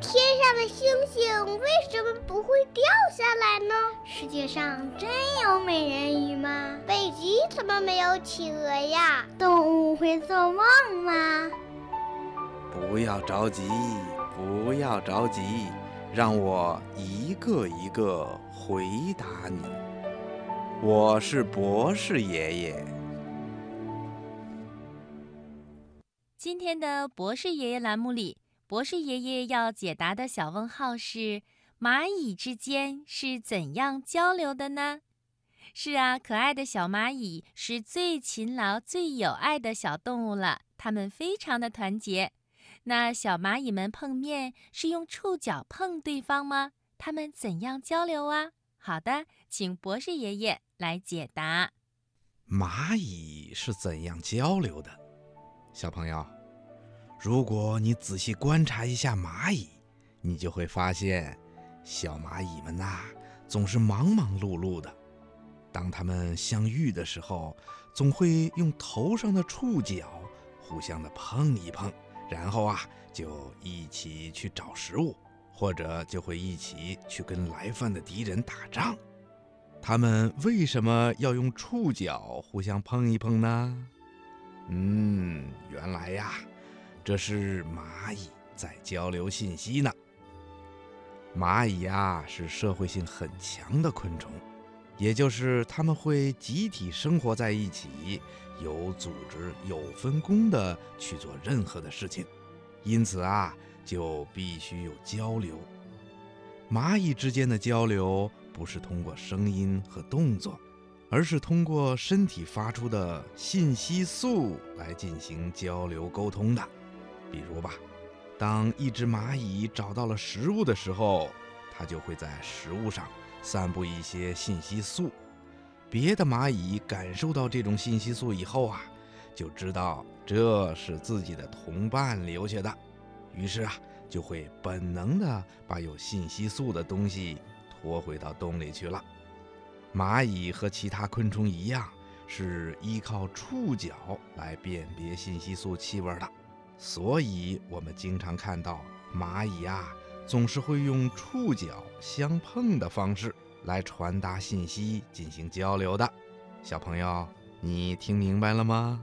天上的星星为什么不会掉下来呢？世界上真有美人鱼吗？北极怎么没有企鹅呀？动物会做梦吗？不要着急，不要着急，让我一个一个回答你。我是博士爷爷。今天的博士爷爷栏目里。博士爷爷要解答的小问号是：蚂蚁之间是怎样交流的呢？是啊，可爱的小蚂蚁是最勤劳、最有爱的小动物了，它们非常的团结。那小蚂蚁们碰面是用触角碰对方吗？它们怎样交流啊？好的，请博士爷爷来解答。蚂蚁是怎样交流的？小朋友。如果你仔细观察一下蚂蚁，你就会发现，小蚂蚁们呐，总是忙忙碌碌的。当它们相遇的时候，总会用头上的触角互相的碰一碰，然后啊，就一起去找食物，或者就会一起去跟来犯的敌人打仗。它们为什么要用触角互相碰一碰呢？嗯，原来呀。这是蚂蚁在交流信息呢。蚂蚁呀是社会性很强的昆虫，也就是它们会集体生活在一起，有组织、有分工的去做任何的事情，因此啊就必须有交流。蚂蚁之间的交流不是通过声音和动作，而是通过身体发出的信息素来进行交流沟通的。比如吧，当一只蚂蚁找到了食物的时候，它就会在食物上散布一些信息素。别的蚂蚁感受到这种信息素以后啊，就知道这是自己的同伴留下的，于是啊，就会本能的把有信息素的东西拖回到洞里去了。蚂蚁和其他昆虫一样，是依靠触角来辨别信息素气味的。所以，我们经常看到蚂蚁啊，总是会用触角相碰的方式来传达信息、进行交流的。小朋友，你听明白了吗？